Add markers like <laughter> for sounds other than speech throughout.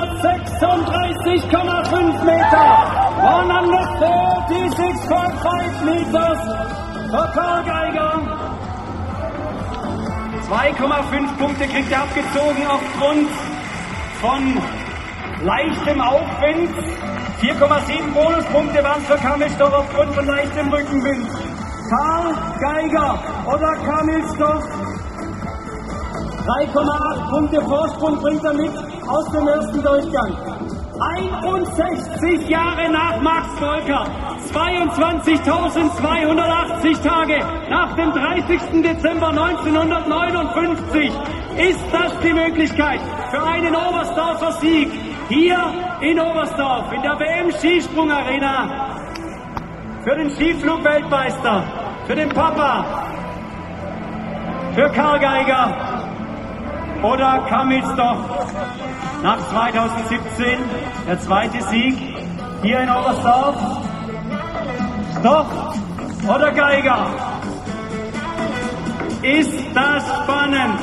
136,5 Meter. 136,5 meters for Karl Geiger. 2,5 Punkte kriegt er abgezogen aufgrund von leichtem Aufwind. 4,7 Bonuspunkte waren es für Kamilsdorf aufgrund von leichtem Rückenwind. Karl Geiger oder Kamilsdorf 3,8 Punkte Vorsprung bringt er mit aus dem ersten Durchgang. 61 Jahre nach Max Volker, 22.280 Tage nach dem 30. Dezember 1959 ist das die Möglichkeit für einen Oberstdorfer Sieg hier in Oberstdorf in der WM Skisprung Arena für den Skiflug-Weltmeister, für den Papa, für Karl Geiger oder Kamilsdorf nach 2017 der zweite Sieg hier in Oberstdorf. Stoff oder Geiger? Ist das spannend?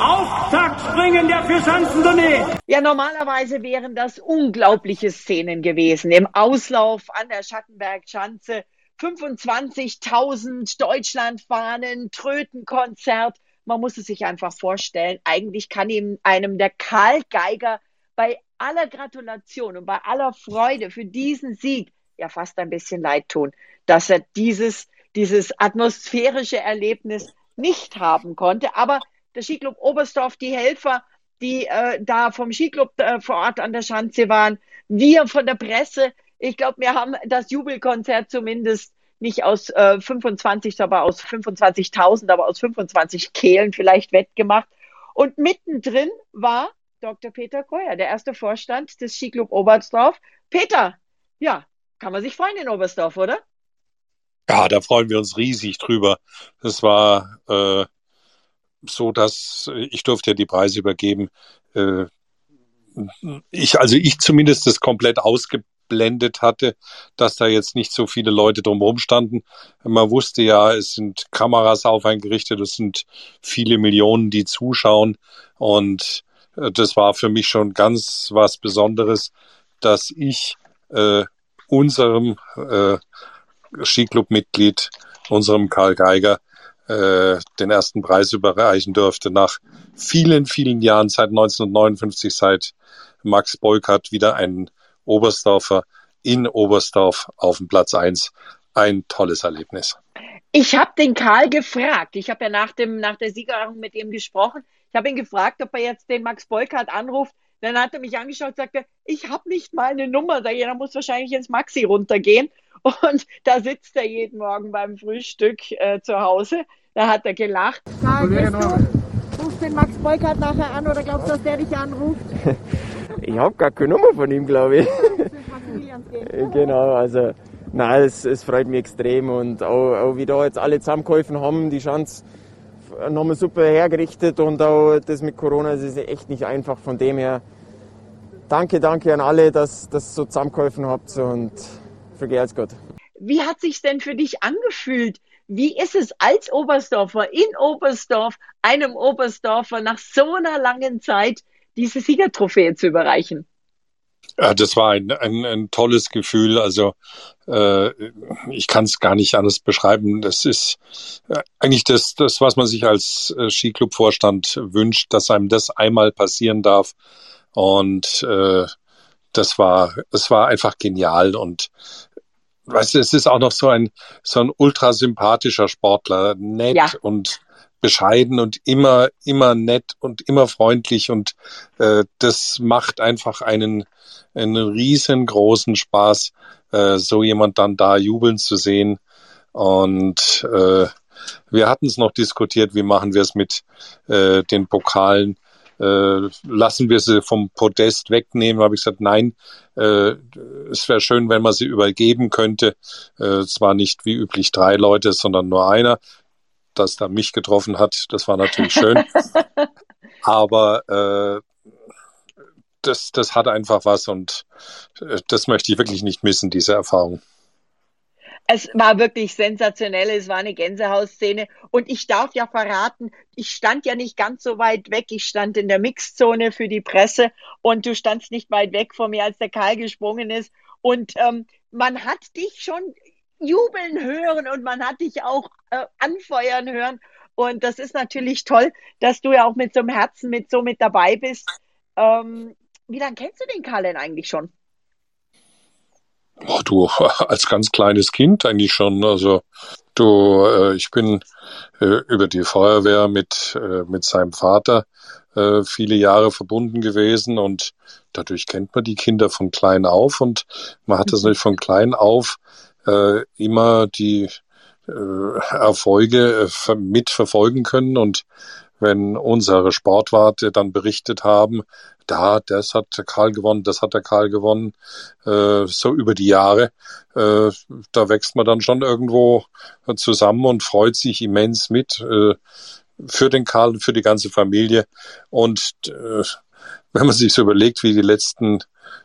Auftaktspringen der Vierschanzentournee. Ja, normalerweise wären das unglaubliche Szenen gewesen. Im Auslauf an der Schattenbergschanze 25.000 Deutschlandfahnen, Trötenkonzert, man muss es sich einfach vorstellen. Eigentlich kann ihm einem der Karl Geiger bei aller Gratulation und bei aller Freude für diesen Sieg ja fast ein bisschen leid tun, dass er dieses, dieses atmosphärische Erlebnis nicht haben konnte. Aber der Skiclub Oberstdorf, die Helfer, die äh, da vom Skiclub äh, vor Ort an der Schanze waren, wir von der Presse, ich glaube, wir haben das Jubelkonzert zumindest nicht aus äh, 25, aber aus 25.000, aber aus 25 Kehlen vielleicht wettgemacht. Und mittendrin war Dr. Peter Keuer, der erste Vorstand des Skiclub Oberstdorf. Peter, ja, kann man sich freuen in Oberstdorf, oder? Ja, da freuen wir uns riesig drüber. Es war äh, so, dass ich durfte ja die Preise übergeben. Äh, ich, also ich zumindest das komplett ausge ausgeblendet hatte, dass da jetzt nicht so viele Leute drumherum standen. Man wusste ja, es sind Kameras auf eingerichtet, es sind viele Millionen, die zuschauen. Und äh, das war für mich schon ganz was Besonderes, dass ich äh, unserem äh, Skiclub-Mitglied, unserem Karl Geiger, äh, den ersten Preis überreichen durfte. Nach vielen, vielen Jahren, seit 1959, seit Max Beukert wieder ein Oberstdorfer in Oberstdorf auf dem Platz eins Ein tolles Erlebnis. Ich habe den Karl gefragt. Ich habe ja nach, dem, nach der Siegerehrung mit ihm gesprochen. Ich habe ihn gefragt, ob er jetzt den Max Beukert anruft. Dann hat er mich angeschaut und sagte, ich habe nicht mal eine Nummer. Da jeder muss wahrscheinlich ins Maxi runtergehen. <laughs> Und da sitzt er jeden Morgen beim Frühstück äh, zu Hause. Da hat er gelacht. Karl, du, rufst den Max Beukert nachher an oder glaubst du, dass der dich anruft? <laughs> Ich habe gar keine Nummer von ihm, glaube ich. <laughs> genau, also nein, es, es, freut mich extrem und auch, auch wie da jetzt alle zusammengeholfen haben, die Chance nochmal super hergerichtet und auch das mit Corona, das ist echt nicht einfach. Von dem her, danke, danke an alle, dass ihr so zusammengeholfen habt und vergeht's Gott. Wie hat sich denn für dich angefühlt? Wie ist es als Oberstdorfer in Oberstdorf, einem Oberstdorfer nach so einer langen Zeit diese Siegertrophäe zu überreichen. Ja, das war ein, ein, ein tolles Gefühl. Also äh, ich kann es gar nicht anders beschreiben. Das ist äh, eigentlich das, das, was man sich als äh, Skiclub-Vorstand wünscht, dass einem das einmal passieren darf. Und äh, das war, es war einfach genial und weißt du, es ist auch noch so ein so ein ultra sympathischer Sportler, nett ja. und bescheiden und immer, immer nett und immer freundlich und äh, das macht einfach einen, einen riesengroßen Spaß, äh, so jemand dann da jubeln zu sehen. Und äh, wir hatten es noch diskutiert, wie machen wir es mit äh, den Pokalen. Äh, lassen wir sie vom Podest wegnehmen, habe ich gesagt, nein, äh, es wäre schön, wenn man sie übergeben könnte. Äh, zwar nicht wie üblich drei Leute, sondern nur einer das da mich getroffen hat. Das war natürlich schön. <laughs> Aber äh, das, das hat einfach was und äh, das möchte ich wirklich nicht missen, diese Erfahrung. Es war wirklich sensationell. Es war eine Gänsehausszene. Und ich darf ja verraten, ich stand ja nicht ganz so weit weg. Ich stand in der Mixzone für die Presse und du standst nicht weit weg von mir, als der Karl gesprungen ist. Und ähm, man hat dich schon jubeln hören und man hat dich auch äh, anfeuern hören. Und das ist natürlich toll, dass du ja auch mit so einem Herzen mit so mit dabei bist. Ähm, wie lange kennst du den Karl denn eigentlich schon? Oh, du, <laughs> als ganz kleines Kind eigentlich schon. Also du, äh, ich bin äh, über die Feuerwehr mit, äh, mit seinem Vater äh, viele Jahre verbunden gewesen und dadurch kennt man die Kinder von klein auf und man hat das mhm. nicht von klein auf äh, immer die äh, Erfolge äh, mitverfolgen können und wenn unsere Sportwarte dann berichtet haben, da, das hat der Karl gewonnen, das hat der Karl gewonnen, äh, so über die Jahre, äh, da wächst man dann schon irgendwo zusammen und freut sich immens mit äh, für den Karl, für die ganze Familie. Und äh, wenn man sich so überlegt, wie die letzten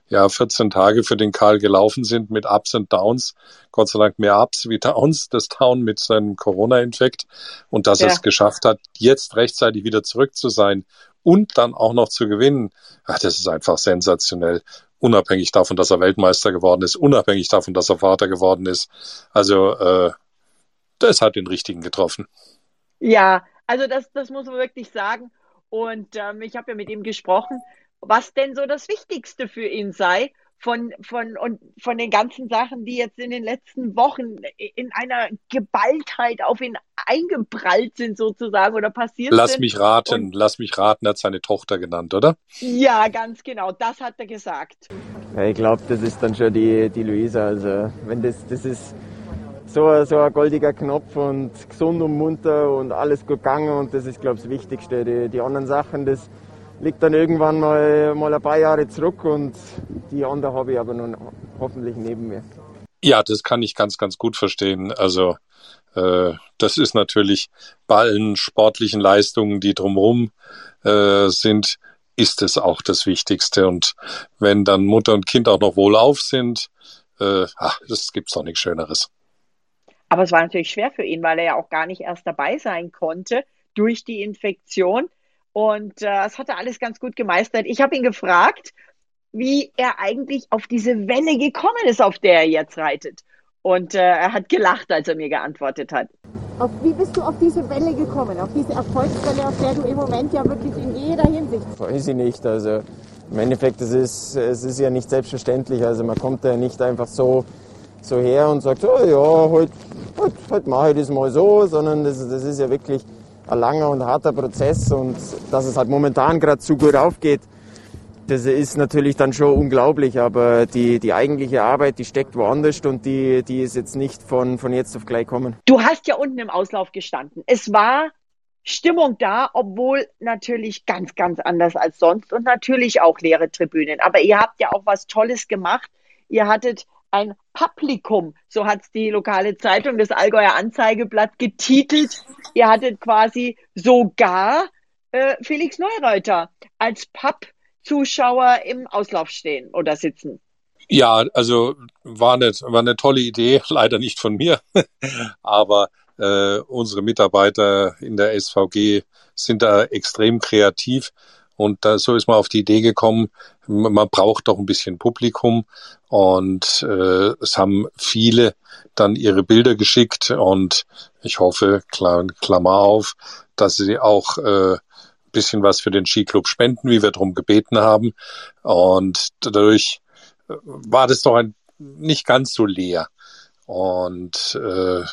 ja 14 Tage für den Karl gelaufen sind mit Ups und Downs. Gott sei Dank mehr Ups wie Downs, das Down mit seinem Corona-Infekt und dass ja. er es geschafft hat, jetzt rechtzeitig wieder zurück zu sein und dann auch noch zu gewinnen. Ach, das ist einfach sensationell. Unabhängig davon, dass er Weltmeister geworden ist, unabhängig davon, dass er Vater geworden ist. Also, äh, das hat den richtigen getroffen. Ja, also das, das muss man wirklich sagen. Und ähm, ich habe ja mit ihm gesprochen was denn so das Wichtigste für ihn sei von, von, und von den ganzen Sachen, die jetzt in den letzten Wochen in einer Geballtheit auf ihn eingeprallt sind sozusagen oder passiert lass sind. Lass mich raten, und, lass mich raten, er hat seine Tochter genannt, oder? Ja, ganz genau, das hat er gesagt. Ja, ich glaube, das ist dann schon die, die Luisa, also wenn das, das ist so, so ein goldiger Knopf und gesund und munter und alles gut gegangen und das ist, glaube ich, das Wichtigste. Die, die anderen Sachen, das liegt dann irgendwann mal, mal ein paar Jahre zurück und die andere habe ich aber nun hoffentlich neben mir. Ja, das kann ich ganz, ganz gut verstehen. Also äh, das ist natürlich bei allen sportlichen Leistungen, die drumherum äh, sind, ist es auch das Wichtigste. Und wenn dann Mutter und Kind auch noch wohlauf sind, äh, ach, das gibt's doch nichts Schöneres. Aber es war natürlich schwer für ihn, weil er ja auch gar nicht erst dabei sein konnte durch die Infektion. Und äh, das hat er alles ganz gut gemeistert. Ich habe ihn gefragt, wie er eigentlich auf diese Welle gekommen ist, auf der er jetzt reitet. Und äh, er hat gelacht, als er mir geantwortet hat. Auf, wie bist du auf diese Welle gekommen, auf diese Erfolgswelle, auf der du im Moment ja wirklich in jeder Hinsicht... Weiß ich nicht, also im Endeffekt, es ist, es ist ja nicht selbstverständlich, also man kommt ja nicht einfach so, so her und sagt, oh ja, heute, heute, heute mache ich das mal so, sondern das, das ist ja wirklich ein langer und harter Prozess und dass es halt momentan gerade zu gut aufgeht, das ist natürlich dann schon unglaublich, aber die, die eigentliche Arbeit, die steckt woanders und die, die ist jetzt nicht von, von jetzt auf gleich kommen. Du hast ja unten im Auslauf gestanden. Es war Stimmung da, obwohl natürlich ganz, ganz anders als sonst und natürlich auch leere Tribünen. Aber ihr habt ja auch was Tolles gemacht. Ihr hattet ein Publikum, so hat es die lokale Zeitung, das Allgäuer Anzeigeblatt, getitelt. Ihr hattet quasi sogar äh, Felix Neureuter als Pappzuschauer im Auslauf stehen oder sitzen. Ja, also war eine, war eine tolle Idee, <laughs> leider nicht von mir, <laughs> aber äh, unsere Mitarbeiter in der SVG sind da extrem kreativ und da, so ist man auf die Idee gekommen, man braucht doch ein bisschen Publikum. Und äh, es haben viele dann ihre Bilder geschickt und ich hoffe, Klammer auf, dass sie auch äh, bisschen was für den Skiclub spenden, wie wir darum gebeten haben. Und dadurch äh, war das doch ein, nicht ganz so leer. Und äh,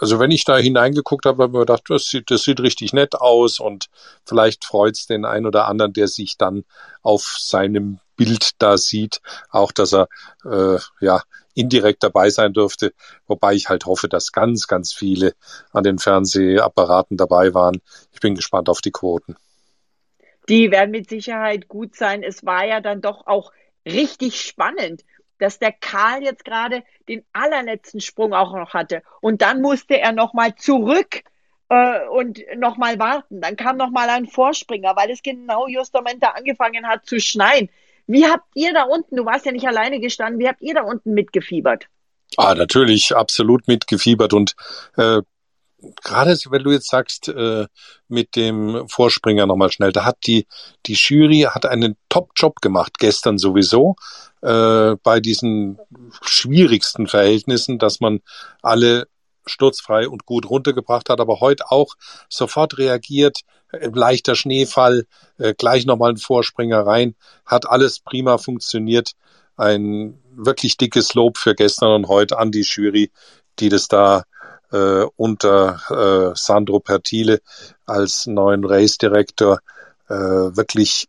also wenn ich da hineingeguckt habe, habe ich mir gedacht, das sieht, das sieht richtig nett aus und vielleicht freut es den einen oder anderen, der sich dann auf seinem Bild da sieht, auch dass er äh, ja indirekt dabei sein dürfte, wobei ich halt hoffe, dass ganz, ganz viele an den Fernsehapparaten dabei waren. Ich bin gespannt auf die Quoten. Die werden mit Sicherheit gut sein. Es war ja dann doch auch richtig spannend dass der Karl jetzt gerade den allerletzten Sprung auch noch hatte. Und dann musste er nochmal zurück äh, und nochmal warten. Dann kam nochmal ein Vorspringer, weil es genau just am Ende angefangen hat zu schneien. Wie habt ihr da unten, du warst ja nicht alleine gestanden, wie habt ihr da unten mitgefiebert? Ah, natürlich, absolut mitgefiebert und äh, gerade wenn du jetzt sagst, äh, mit dem Vorspringer nochmal schnell, da hat die, die Jury hat einen Top-Job gemacht, gestern sowieso, äh, bei diesen schwierigsten Verhältnissen, dass man alle sturzfrei und gut runtergebracht hat, aber heute auch sofort reagiert, äh, leichter Schneefall, äh, gleich nochmal ein Vorspringer rein, hat alles prima funktioniert. Ein wirklich dickes Lob für gestern und heute an die Jury, die das da äh, unter äh, Sandro Pertile als neuen Race-Direktor äh, wirklich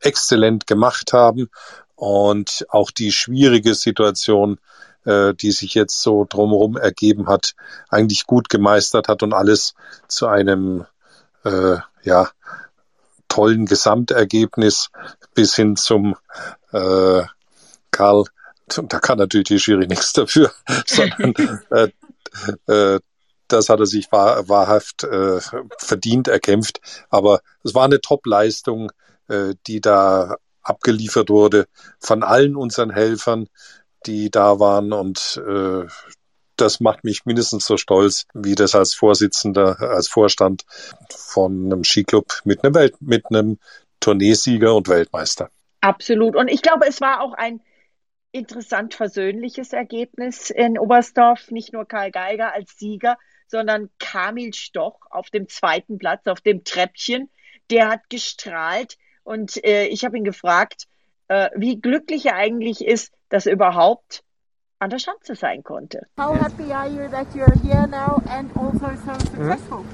exzellent gemacht haben und auch die schwierige Situation, äh, die sich jetzt so drumherum ergeben hat, eigentlich gut gemeistert hat und alles zu einem äh, ja tollen Gesamtergebnis bis hin zum äh, Karl da kann natürlich die Jury nichts dafür, <laughs> sondern äh, <laughs> äh, das hat er sich wahr, wahrhaft äh, verdient erkämpft. Aber es war eine Top-Leistung, äh, die da abgeliefert wurde von allen unseren Helfern, die da waren. Und äh, das macht mich mindestens so stolz, wie das als Vorsitzender, als Vorstand von einem Skiclub mit einem Welt, mit einem Tourneesieger und Weltmeister. Absolut. Und ich glaube, es war auch ein interessant versöhnliches Ergebnis in Oberstdorf. Nicht nur Karl Geiger als Sieger, sondern Kamil Stoch auf dem zweiten Platz, auf dem Treppchen. Der hat gestrahlt und äh, ich habe ihn gefragt, äh, wie glücklich er eigentlich ist, dass er überhaupt an der Schanze sein konnte. How happy are you that you're here now and also so successful?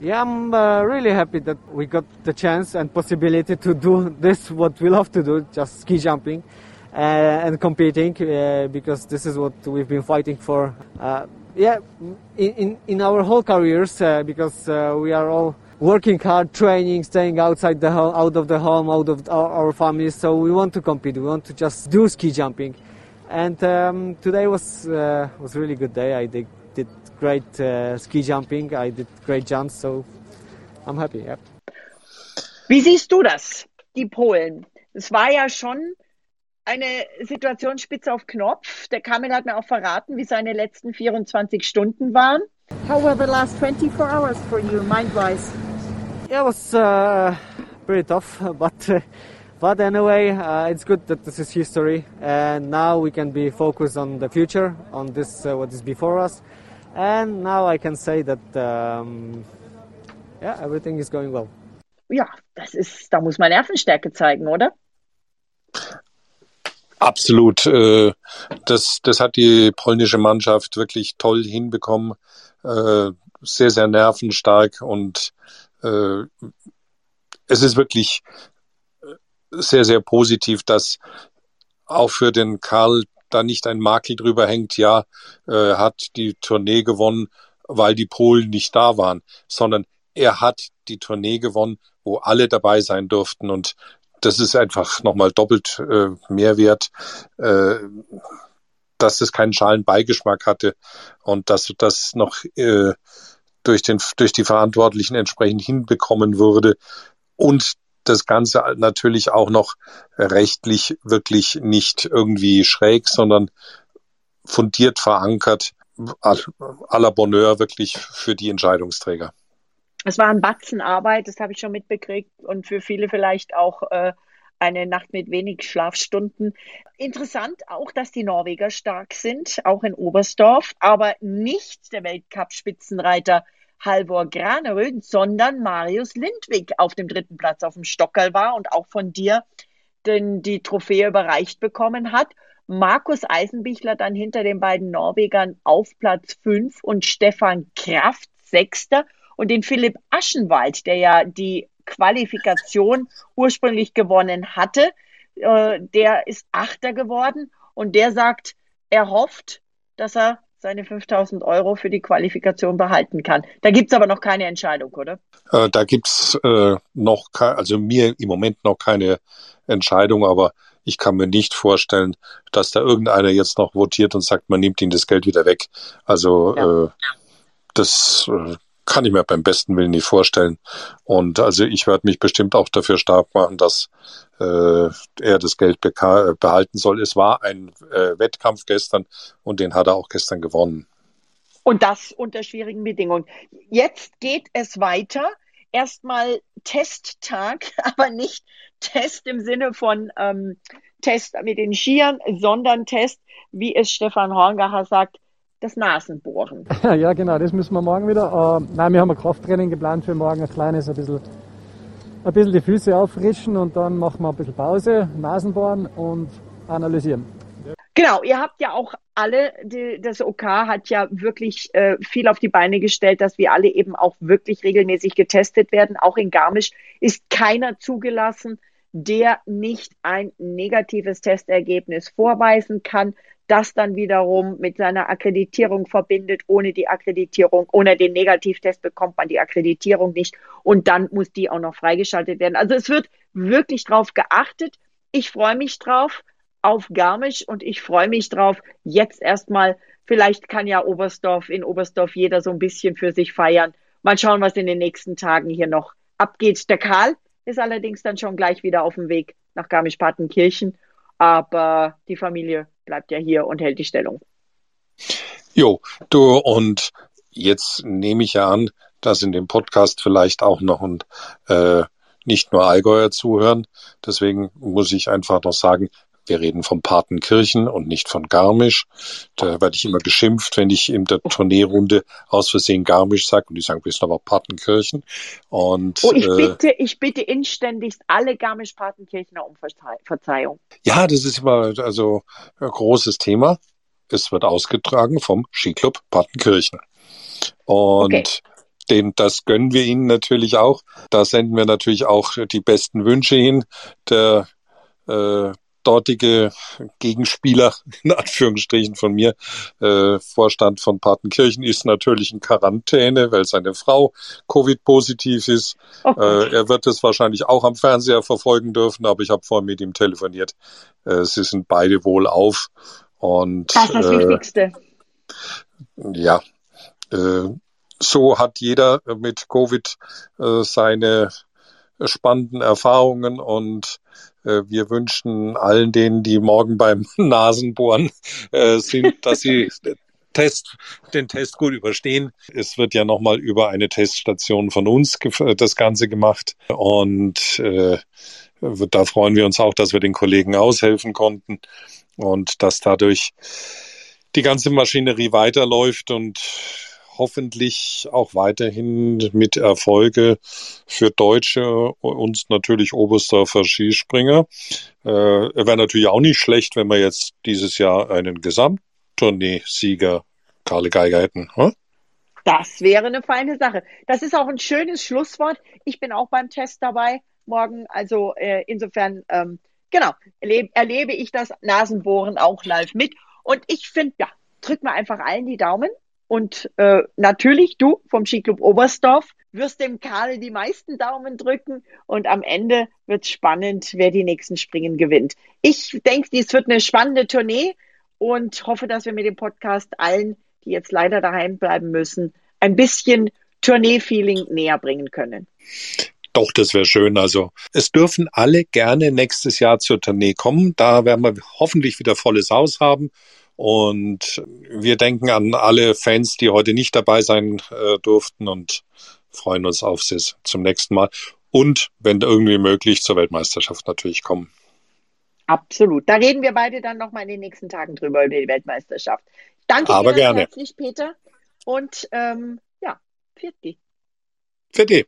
Yeah, I'm uh, really happy that we got the chance and possibility to do this what we love to do, just ski jumping. Uh, and competing uh, because this is what we've been fighting for. Uh, yeah, in, in, in our whole careers because we are all working hard, training, staying outside the home, out of the home, out of our, our, families. So we want to compete. We want to just do ski jumping. And um, today was uh, was really good day. I did, did great uh, ski jumping. I did great jumps. So I'm happy. Yeah. Wie siehst du das, die Polen? Es war ja schon eine Situation spitze auf Knopf. Der Kamil hat mir auch verraten, wie seine letzten 24 Stunden waren. How were the last 24 hours for you, mind-wise? Yeah, it was uh, pretty tough, <laughs> but uh, but anyway, uh, it's good that this is history, and now we can be focused on the future, on this uh, what is before us, and now I can say that um, yeah, everything is going well. Ja, das ist, da muss man Nervenstärke zeigen, oder? Absolut. Äh, das, das hat die polnische Mannschaft wirklich toll hinbekommen. Äh, sehr, sehr nervenstark und äh, es ist wirklich sehr, sehr positiv, dass auch für den Karl da nicht ein Makel drüber hängt, ja, er hat die Tournee gewonnen, weil die Polen nicht da waren, sondern er hat die Tournee gewonnen, wo alle dabei sein durften und das ist einfach nochmal doppelt äh, Mehrwert, äh, dass es keinen schalen Beigeschmack hatte und dass das noch äh, durch, den, durch die Verantwortlichen entsprechend hinbekommen würde und das Ganze natürlich auch noch rechtlich wirklich nicht irgendwie schräg, sondern fundiert verankert, à la Bonheur wirklich für die Entscheidungsträger es war ein Batzen Arbeit, das habe ich schon mitbekriegt und für viele vielleicht auch äh, eine Nacht mit wenig Schlafstunden. Interessant auch, dass die Norweger stark sind, auch in Oberstdorf, aber nicht der Weltcup-Spitzenreiter Halvor Graneröd, sondern Marius Lindwig auf dem dritten Platz auf dem Stockerl war und auch von dir den, die Trophäe überreicht bekommen hat. Markus Eisenbichler dann hinter den beiden Norwegern auf Platz fünf und Stefan Kraft Sechster und den Philipp Aschenwald, der ja die Qualifikation ursprünglich gewonnen hatte, äh, der ist Achter geworden und der sagt, er hofft, dass er seine 5000 Euro für die Qualifikation behalten kann. Da gibt es aber noch keine Entscheidung, oder? Äh, da gibt es äh, noch, also mir im Moment noch keine Entscheidung, aber ich kann mir nicht vorstellen, dass da irgendeiner jetzt noch votiert und sagt, man nimmt ihm das Geld wieder weg. Also ja. äh, das, kann ich mir beim besten Willen nicht vorstellen. Und also ich werde mich bestimmt auch dafür stark machen, dass äh, er das Geld behalten soll. Es war ein äh, Wettkampf gestern und den hat er auch gestern gewonnen. Und das unter schwierigen Bedingungen. Jetzt geht es weiter. Erstmal Testtag, <laughs> aber nicht Test im Sinne von ähm, Test mit den Skiern, sondern Test, wie es Stefan Horngacher sagt, das Nasenbohren. <laughs> Ja, genau, das müssen wir morgen wieder. Äh, nein, wir haben ein Krafttraining geplant für morgen, ein kleines, ein bisschen, ein bisschen die Füße auffrischen und dann machen wir ein bisschen Pause, Nasenbohren und analysieren. Genau, ihr habt ja auch alle, die, das OK hat ja wirklich äh, viel auf die Beine gestellt, dass wir alle eben auch wirklich regelmäßig getestet werden. Auch in Garmisch ist keiner zugelassen, der nicht ein negatives Testergebnis vorweisen kann das dann wiederum mit seiner Akkreditierung verbindet. Ohne die Akkreditierung, ohne den Negativtest bekommt man die Akkreditierung nicht und dann muss die auch noch freigeschaltet werden. Also es wird wirklich drauf geachtet. Ich freue mich drauf auf Garmisch und ich freue mich drauf jetzt erstmal. Vielleicht kann ja Oberstdorf in Oberstdorf jeder so ein bisschen für sich feiern. Mal schauen, was in den nächsten Tagen hier noch abgeht. Der Karl ist allerdings dann schon gleich wieder auf dem Weg nach Garmisch-Partenkirchen. Aber die Familie bleibt ja hier und hält die Stellung. Jo, du und jetzt nehme ich ja an, dass in dem Podcast vielleicht auch noch ein äh, nicht nur Allgäuer zuhören. Deswegen muss ich einfach noch sagen, wir reden von Patenkirchen und nicht von Garmisch. Da werde ich immer geschimpft, wenn ich in der Tourneerunde aus Versehen Garmisch sage und die sagen, wir sind aber Patenkirchen. Und, oh, ich äh, bitte, ich bitte inständigst alle Garmisch-Patenkirchner um Verzeihung. Ja, das ist immer also ein großes Thema. Es wird ausgetragen vom Skiclub Patenkirchen. Und okay. Den, das gönnen wir Ihnen natürlich auch. Da senden wir natürlich auch die besten Wünsche hin. Der äh, dortige Gegenspieler, <laughs> in Anführungsstrichen von mir, äh, Vorstand von Patenkirchen, ist natürlich in Quarantäne, weil seine Frau Covid-positiv ist. Okay. Äh, er wird es wahrscheinlich auch am Fernseher verfolgen dürfen, aber ich habe vorhin mit ihm telefoniert. Äh, sie sind beide wohl auf. Und, das ist das äh, Wichtigste. Ja, äh, so hat jeder mit Covid äh, seine spannenden Erfahrungen und äh, wir wünschen allen denen, die morgen beim <laughs> Nasenbohren äh, sind, dass sie <laughs> Test, den Test gut überstehen. Es wird ja nochmal über eine Teststation von uns das Ganze gemacht und äh, da freuen wir uns auch, dass wir den Kollegen aushelfen konnten und dass dadurch die ganze Maschinerie weiterläuft und hoffentlich auch weiterhin mit Erfolge für Deutsche und natürlich Oberstdorfer Skispringer. Äh, Wäre natürlich auch nicht schlecht, wenn wir jetzt dieses Jahr einen Gesamttournee-Sieger Karle Geiger hätten. Hm? Das wäre eine feine Sache. Das ist auch ein schönes Schlusswort. Ich bin auch beim Test dabei morgen. Also äh, insofern, ähm, genau, erlebe, erlebe ich das Nasenbohren auch live mit. Und ich finde, ja, drück mal einfach allen die Daumen. Und äh, natürlich du vom Skiclub Oberstdorf wirst dem Karl die meisten Daumen drücken und am Ende wird spannend, wer die nächsten Springen gewinnt. Ich denke, dies wird eine spannende Tournee und hoffe, dass wir mit dem Podcast allen, die jetzt leider daheim bleiben müssen, ein bisschen Tournee-Feeling näher bringen können. Doch, das wäre schön. Also es dürfen alle gerne nächstes Jahr zur Tournee kommen. Da werden wir hoffentlich wieder volles Haus haben. Und wir denken an alle Fans, die heute nicht dabei sein äh, durften und freuen uns auf sie zum nächsten Mal. Und wenn irgendwie möglich zur Weltmeisterschaft natürlich kommen. Absolut. Da reden wir beide dann nochmal in den nächsten Tagen drüber über die Weltmeisterschaft. Danke Aber dir gerne. herzlich, Peter. Und ähm, ja, Pfiat Pfiat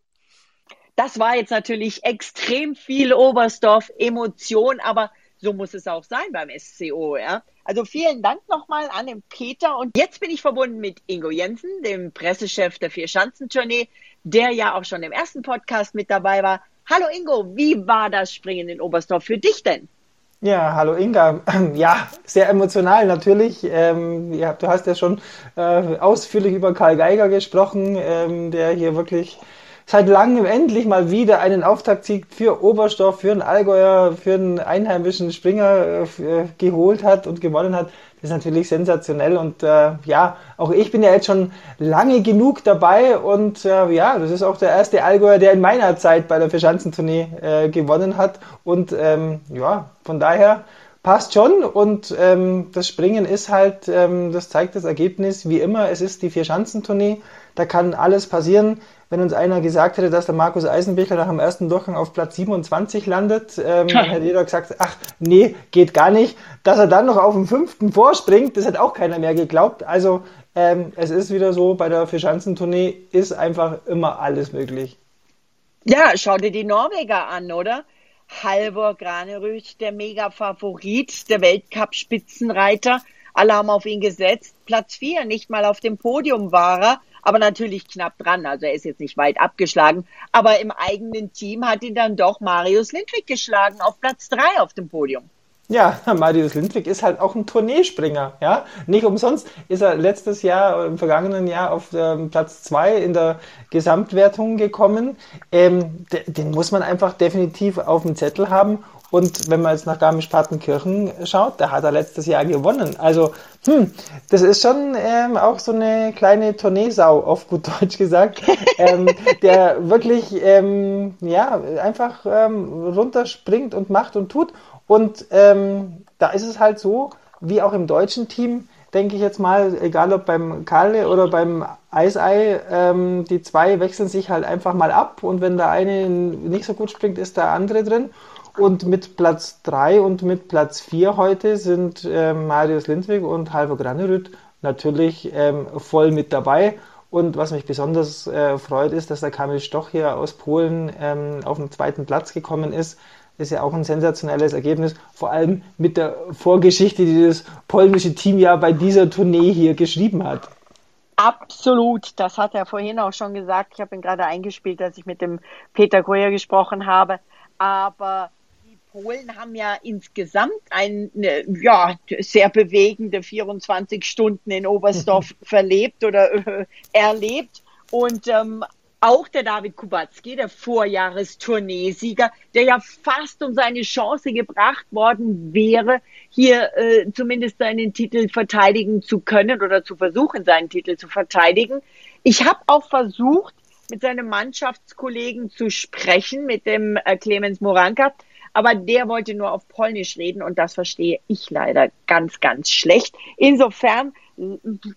Das war jetzt natürlich extrem viel Oberstdorf, Emotion, aber so muss es auch sein beim SCO, ja. Also vielen Dank nochmal an den Peter. Und jetzt bin ich verbunden mit Ingo Jensen, dem Pressechef der Vier-Schanzentournee, der ja auch schon im ersten Podcast mit dabei war. Hallo Ingo, wie war das Springen in Oberstdorf für dich denn? Ja, hallo Inga. <clears throat> Ja, sehr emotional natürlich. Ähm, ja, du hast ja schon äh, ausführlich über Karl Geiger gesprochen, ähm, der hier wirklich seit langem endlich mal wieder einen Auftaktsieg für Oberstoff, für einen Allgäuer, für einen einheimischen Springer äh, geholt hat und gewonnen hat. ist natürlich sensationell und äh, ja, auch ich bin ja jetzt schon lange genug dabei und äh, ja, das ist auch der erste Allgäuer, der in meiner Zeit bei der Verschanzentournee äh, gewonnen hat und ähm, ja, von daher passt schon und ähm, das Springen ist halt, ähm, das zeigt das Ergebnis, wie immer, es ist die Vier-Schanzentournee, da kann alles passieren. Wenn uns einer gesagt hätte, dass der Markus Eisenbichler nach dem ersten Durchgang auf Platz 27 landet, ähm, <laughs> dann hätte jeder gesagt, ach nee, geht gar nicht. Dass er dann noch auf dem fünften vorspringt, das hat auch keiner mehr geglaubt. Also ähm, es ist wieder so, bei der Vierschanzentournee ist einfach immer alles möglich. Ja, schau dir die Norweger an, oder? Halvor Granerüth, der Mega-Favorit, der Weltcup-Spitzenreiter. Alle haben auf ihn gesetzt. Platz vier, nicht mal auf dem Podium war er, aber natürlich knapp dran. Also er ist jetzt nicht weit abgeschlagen. Aber im eigenen Team hat ihn dann doch Marius Lindwig geschlagen auf Platz drei auf dem Podium. Ja, <laughs> Marius Lindwig ist halt auch ein Tourneespringer. Ja? Nicht umsonst ist er letztes Jahr, im vergangenen Jahr auf ähm, Platz zwei in der Gesamtwertung gekommen. Ähm, den muss man einfach definitiv auf dem Zettel haben. Und wenn man jetzt nach Garmisch-Partenkirchen schaut, da hat er letztes Jahr gewonnen. Also, hm, das ist schon ähm, auch so eine kleine Tourneesau, auf gut Deutsch gesagt, <laughs> ähm, der wirklich, ähm, ja, einfach ähm, runterspringt und macht und tut. Und ähm, da ist es halt so, wie auch im deutschen Team, denke ich jetzt mal, egal ob beim Kalle oder beim Eisei, ähm, die zwei wechseln sich halt einfach mal ab und wenn der eine nicht so gut springt, ist der andere drin. Und mit Platz 3 und mit Platz 4 heute sind äh, Marius Lindwig und Halvor Granerüth natürlich ähm, voll mit dabei. Und was mich besonders äh, freut, ist, dass der Kamil Stoch hier aus Polen ähm, auf den zweiten Platz gekommen ist ist ja auch ein sensationelles Ergebnis, vor allem mit der Vorgeschichte, die das polnische Team ja bei dieser Tournee hier geschrieben hat. Absolut, das hat er vorhin auch schon gesagt. Ich habe ihn gerade eingespielt, als ich mit dem Peter Goyer gesprochen habe. Aber Polen haben ja insgesamt eine ja, sehr bewegende 24 Stunden in Oberstdorf <laughs> verlebt oder äh, erlebt. Und ähm, auch der David Kubacki, der Vorjahresturniersieger, der ja fast um seine Chance gebracht worden wäre, hier äh, zumindest seinen Titel verteidigen zu können oder zu versuchen, seinen Titel zu verteidigen. Ich habe auch versucht, mit seinem Mannschaftskollegen zu sprechen, mit dem äh, Clemens Moranka, aber der wollte nur auf Polnisch reden und das verstehe ich leider ganz, ganz schlecht. Insofern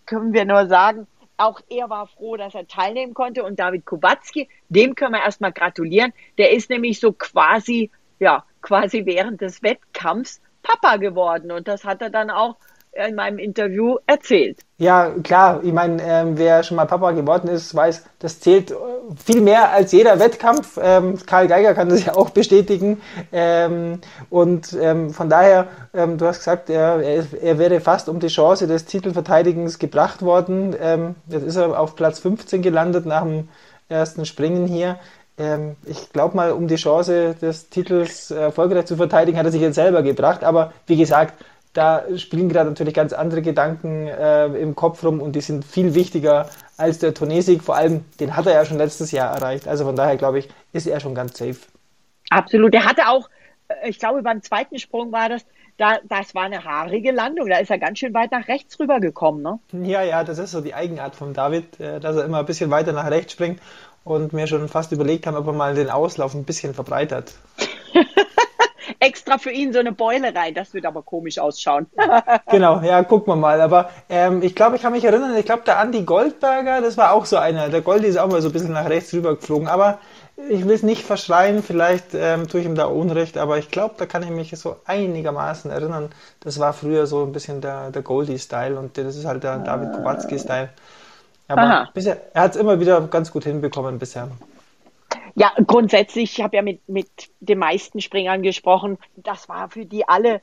können wir nur sagen, auch er war froh, dass er teilnehmen konnte. Und David Kubacki, dem können wir erstmal gratulieren. Der ist nämlich so quasi, ja, quasi während des Wettkampfs Papa geworden. Und das hat er dann auch in meinem Interview erzählt. Ja, klar. Ich meine, ähm, wer schon mal Papa geworden ist, weiß, das zählt äh, viel mehr als jeder Wettkampf. Ähm, Karl Geiger kann das ja auch bestätigen. Ähm, und ähm, von daher, ähm, du hast gesagt, er, er, wäre fast um die Chance des Titelverteidigens gebracht worden. Ähm, jetzt ist er auf Platz 15 gelandet nach dem ersten Springen hier ich glaube mal, um die Chance des Titels erfolgreich zu verteidigen, hat er sich jetzt selber gebracht. Aber wie gesagt, da spielen gerade natürlich ganz andere Gedanken äh, im Kopf rum und die sind viel wichtiger als der Turniersieg. Vor allem, den hat er ja schon letztes Jahr erreicht. Also von daher glaube ich, ist er schon ganz safe. Absolut. Er hatte auch, äh, ich glaube, beim zweiten Sprung war das, da, das war eine haarige Landung. Da ist er ganz schön weit nach rechts rübergekommen. Ne? Ja, ja, das ist so die Eigenart von David, äh, dass er immer ein bisschen weiter nach rechts springt und mir schon fast überlegt haben, ob er mal den Auslauf ein bisschen verbreitert. <laughs> extra für ihn so eine Beule rein. Das wird aber komisch ausschauen. <laughs> genau, ja, gucken wir mal. Aber ähm, ich glaube, ich kann mich erinnern, ich glaube, der Andi Goldberger, das war auch so einer. Der Goldi ist auch mal so ein bisschen nach rechts rüber geflogen. Aber ich will es nicht verschreien, vielleicht ähm, tue ich ihm da Unrecht, aber ich glaube, da kann ich mich so einigermaßen erinnern. Das war früher so ein bisschen der, der Goldie-Style und das ist halt der David Kowalski-Style. Aber bisher, er hat es immer wieder ganz gut hinbekommen bisher. Ja, grundsätzlich, ich habe ja mit, mit den meisten Springern gesprochen, das war für die alle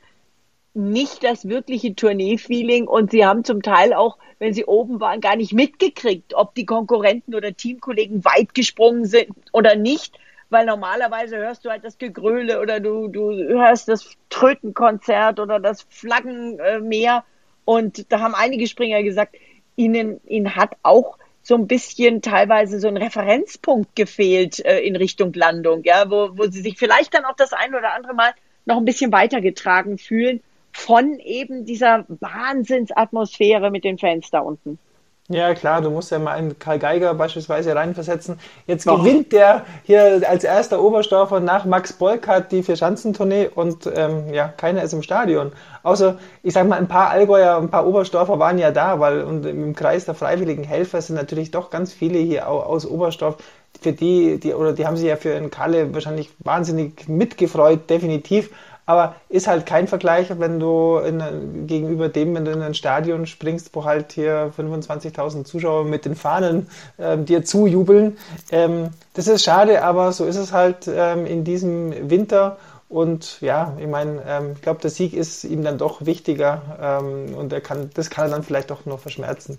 nicht das wirkliche Tournee-Feeling. Und sie haben zum Teil auch, wenn sie oben waren, gar nicht mitgekriegt, ob die Konkurrenten oder Teamkollegen weit gesprungen sind oder nicht, weil normalerweise hörst du halt das Gegröle oder du, du hörst das Trötenkonzert oder das Flaggenmeer und da haben einige Springer gesagt, ihnen, ihnen hat auch so ein bisschen teilweise so ein Referenzpunkt gefehlt äh, in Richtung Landung, ja, wo, wo sie sich vielleicht dann auch das ein oder andere Mal noch ein bisschen weitergetragen fühlen. von eben dieser Wahnsinnsatmosphäre mit den Fans da unten. Ja, klar, du musst ja mal einen Karl Geiger beispielsweise reinversetzen. Jetzt Doch. gewinnt der hier als erster Oberstdorfer nach Max Bolkart die Vierschanzentournee und ähm, ja, keiner ist im Stadion. Außer, ich sag mal, ein paar Allgäuer, ein paar Oberstdorfer waren ja da, weil und im Kreis der freiwilligen Helfer sind natürlich doch ganz viele hier aus Oberstdorf, für die, die, oder die haben sich ja für in Kalle wahrscheinlich wahnsinnig mitgefreut, definitiv. Aber ist halt kein Vergleich, wenn du in, gegenüber dem, wenn du in ein Stadion springst, wo halt hier 25.000 Zuschauer mit den Fahnen äh, dir zujubeln. Ähm, das ist schade, aber so ist es halt ähm, in diesem Winter. Und ja, ich meine, ähm, ich glaube, der Sieg ist ihm dann doch wichtiger ähm, und er kann, das kann er dann vielleicht doch noch verschmerzen.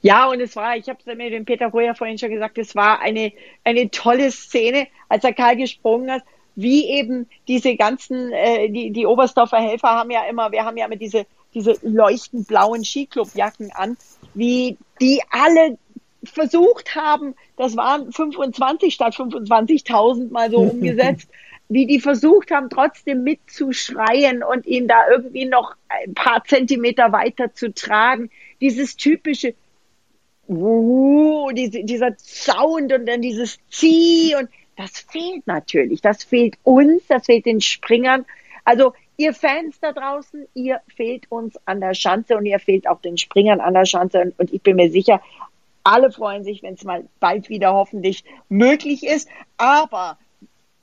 Ja, und es war, ich habe es mir dem Peter Royer vorhin schon gesagt, es war eine, eine tolle Szene, als er Karl gesprungen hat wie eben diese ganzen, äh, die, die Oberstdorfer Helfer haben ja immer, wir haben ja immer diese, diese leuchtend blauen Skiclubjacken an, wie die alle versucht haben, das waren 25 statt 25.000 mal so <laughs> umgesetzt, wie die versucht haben, trotzdem mitzuschreien und ihn da irgendwie noch ein paar Zentimeter weiter zu tragen. Dieses typische, uh, diese, dieser Sound und dann dieses Zieh und das fehlt natürlich. Das fehlt uns, das fehlt den Springern. Also ihr Fans da draußen, ihr fehlt uns an der Schanze und ihr fehlt auch den Springern an der Schanze. Und ich bin mir sicher, alle freuen sich, wenn es mal bald wieder hoffentlich möglich ist. Aber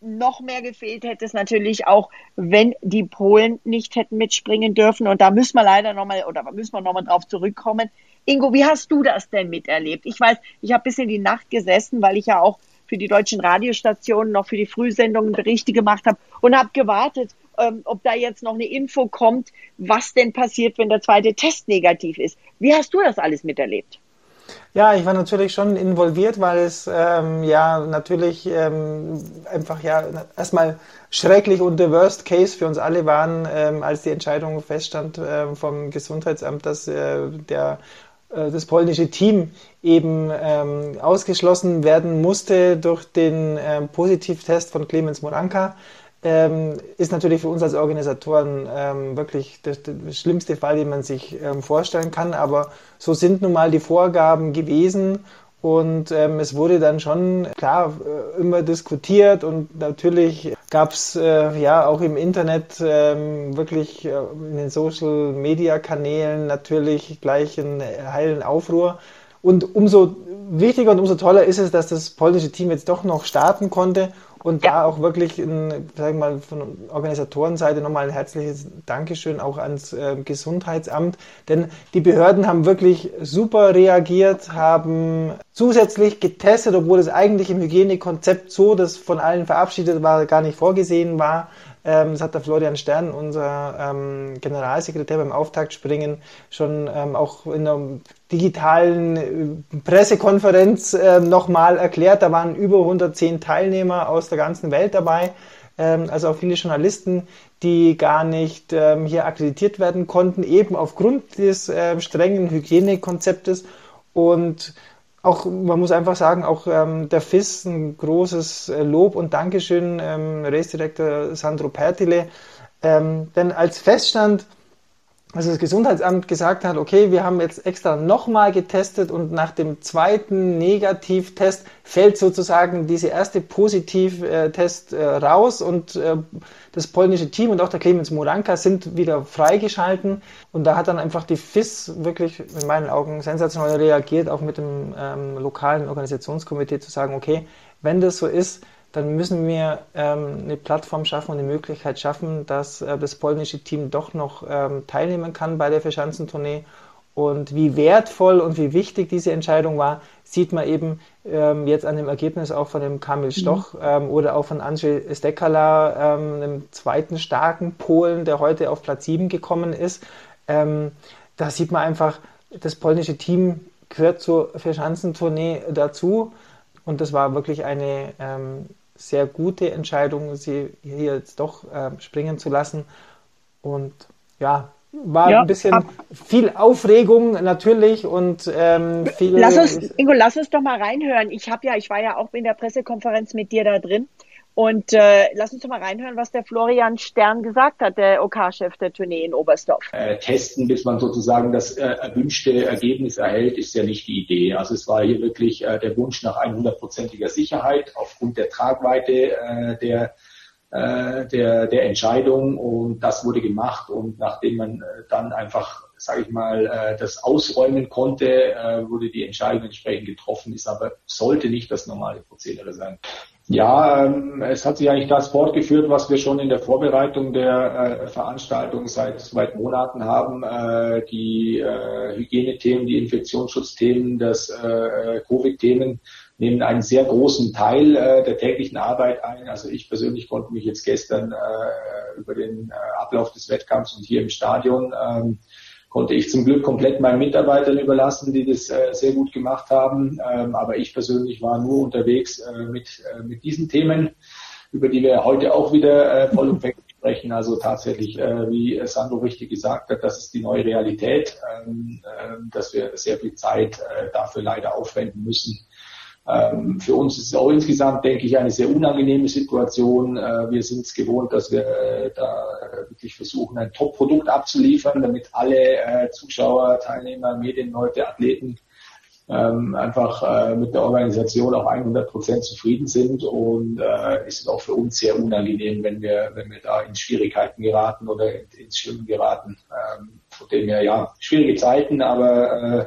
noch mehr gefehlt hätte es natürlich auch, wenn die Polen nicht hätten mitspringen dürfen. Und da müssen wir leider nochmal, oder müssen wir nochmal drauf zurückkommen. Ingo, wie hast du das denn miterlebt? Ich weiß, ich habe bis in die Nacht gesessen, weil ich ja auch für die deutschen Radiostationen noch für die Frühsendungen Berichte gemacht habe und habe gewartet, ähm, ob da jetzt noch eine Info kommt, was denn passiert, wenn der zweite Test negativ ist. Wie hast du das alles miterlebt? Ja, ich war natürlich schon involviert, weil es ähm, ja natürlich ähm, einfach ja erstmal schrecklich und der Worst Case für uns alle waren, ähm, als die Entscheidung feststand äh, vom Gesundheitsamt, dass äh, der das polnische Team eben ähm, ausgeschlossen werden musste durch den ähm, Positivtest von Clemens Moranka, ähm, ist natürlich für uns als Organisatoren ähm, wirklich der, der, schlimmste Fall, den man sich ähm, vorstellen kann. Aber so sind nun mal die Vorgaben gewesen und ähm, es wurde dann schon klar äh, immer diskutiert und natürlich gab es äh, ja auch im Internet ähm, wirklich äh, in den Social Media Kanälen natürlich gleich einen heilen Aufruhr. Und umso wichtiger und umso toller ist es, dass das polnische Team jetzt doch noch starten konnte und ja. da auch wirklich, in, sagen mal, von Organisatorenseite nochmal ein herzliches Dankeschön auch ans äh, Gesundheitsamt. Denn die Behörden haben wirklich super reagiert, haben zusätzlich getestet, obwohl es eigentlich im Hygienekonzept so, das von allen verabschiedet war, gar nicht vorgesehen war. Ähm, das hat der Florian Stern, unser ähm, Generalsekretär beim Auftaktspringen, schon ähm, auch in der digitalen äh, Pressekonferenz nochmal erklärt. Da waren über 110 Teilnehmer aus der ganzen Welt dabei, also auch viele Journalisten, die gar nicht ähm, hier akkreditiert werden konnten, eben aufgrund des äh, strengen Hygienekonzeptes. Und auch, man muss einfach sagen, auch ähm, der FIS ein großes äh, Lob und Dankeschön, ähm, Race-Direktor Sandro Pertile. Ähm, denn als feststand, also das Gesundheitsamt gesagt hat, okay, wir haben jetzt extra nochmal getestet und nach dem zweiten Negativtest fällt sozusagen diese erste Positivtest äh, raus und äh, das polnische Team und auch der Clemens Moranka sind wieder freigeschalten. Und da hat dann einfach die FIS wirklich in meinen Augen sensationell reagiert, auch mit dem ähm, lokalen Organisationskomitee zu sagen, okay, wenn das so ist, dann müssen wir ähm, eine Plattform schaffen und eine Möglichkeit schaffen, dass äh, das polnische Team doch noch ähm, teilnehmen kann bei der Verschanzentournee. Und wie wertvoll und wie wichtig diese Entscheidung war, sieht man eben ähm, jetzt an dem Ergebnis auch von dem Kamil mhm. Stoch mhm. oder auch von Andrzej Stekala, ähm, einem zweiten starken Polen, der heute auf Platz 7 gekommen ist. Ähm, da sieht man einfach, das polnische Team gehört zur Verschanzentournee dazu. Und das war wirklich eine ähm, sehr gute Entscheidung, sie hier jetzt doch äh, springen zu lassen. Und ja, war ja, ein bisschen ab. viel Aufregung natürlich und ähm, viel. Lass uns, Ingo, lass uns doch mal reinhören. Ich habe ja, ich war ja auch in der Pressekonferenz mit dir da drin Und äh, lass uns doch mal reinhören, was der Florian Stern gesagt hat, der OK-Chef der Tournee in Oberstdorf. Äh, testen, bis man sozusagen das äh, erwünschte Ergebnis erhält, ist ja nicht die Idee. Also es war hier wirklich äh, der Wunsch nach 100%iger Sicherheit aufgrund der Tragweite äh, der äh, der, der Entscheidung und das wurde gemacht und nachdem man äh, dann einfach, sage ich mal, äh, das ausräumen konnte, äh, wurde die Entscheidung entsprechend getroffen, ist aber sollte nicht das normale Prozedere sein. Ja, ähm, es hat sich eigentlich das fortgeführt, was wir schon in der Vorbereitung der äh, Veranstaltung seit seit Monaten haben. Äh, die äh, Hygienethemen, die Infektionsschutzthemen, das Covid-Themen nehmen einen sehr großen Teil der täglichen Arbeit ein. Also ich persönlich konnte mich jetzt gestern über den Ablauf des Wettkampfs und hier im Stadion ähm, konnte ich zum Glück komplett meinen Mitarbeitern überlassen, die das äh, sehr gut gemacht haben. Ähm, aber ich persönlich war nur unterwegs äh, mit, äh, mit diesen Themen, über die wir heute auch wieder äh, vollumfänglich sprechen. Also tatsächlich, äh, wie Sandro richtig gesagt hat, das ist die neue Realität, ähm, äh, dass wir sehr viel Zeit dafür leider aufwenden müssen, ähm, für uns ist es auch insgesamt, denke ich, eine sehr unangenehme Situation. Äh, wir sind es gewohnt, dass wir äh, da wirklich versuchen, ein Top-Produkt abzuliefern, damit alle äh, Zuschauer, Teilnehmer, Medienleute, Athleten ähm, einfach äh, mit der Organisation auch 100 Prozent zufrieden sind und äh, ist auch für uns sehr unangenehm, wenn wir, wenn wir da in Schwierigkeiten geraten oder ins Schwimmen geraten. Ähm, von dem her, ja, schwierige Zeiten, aber äh,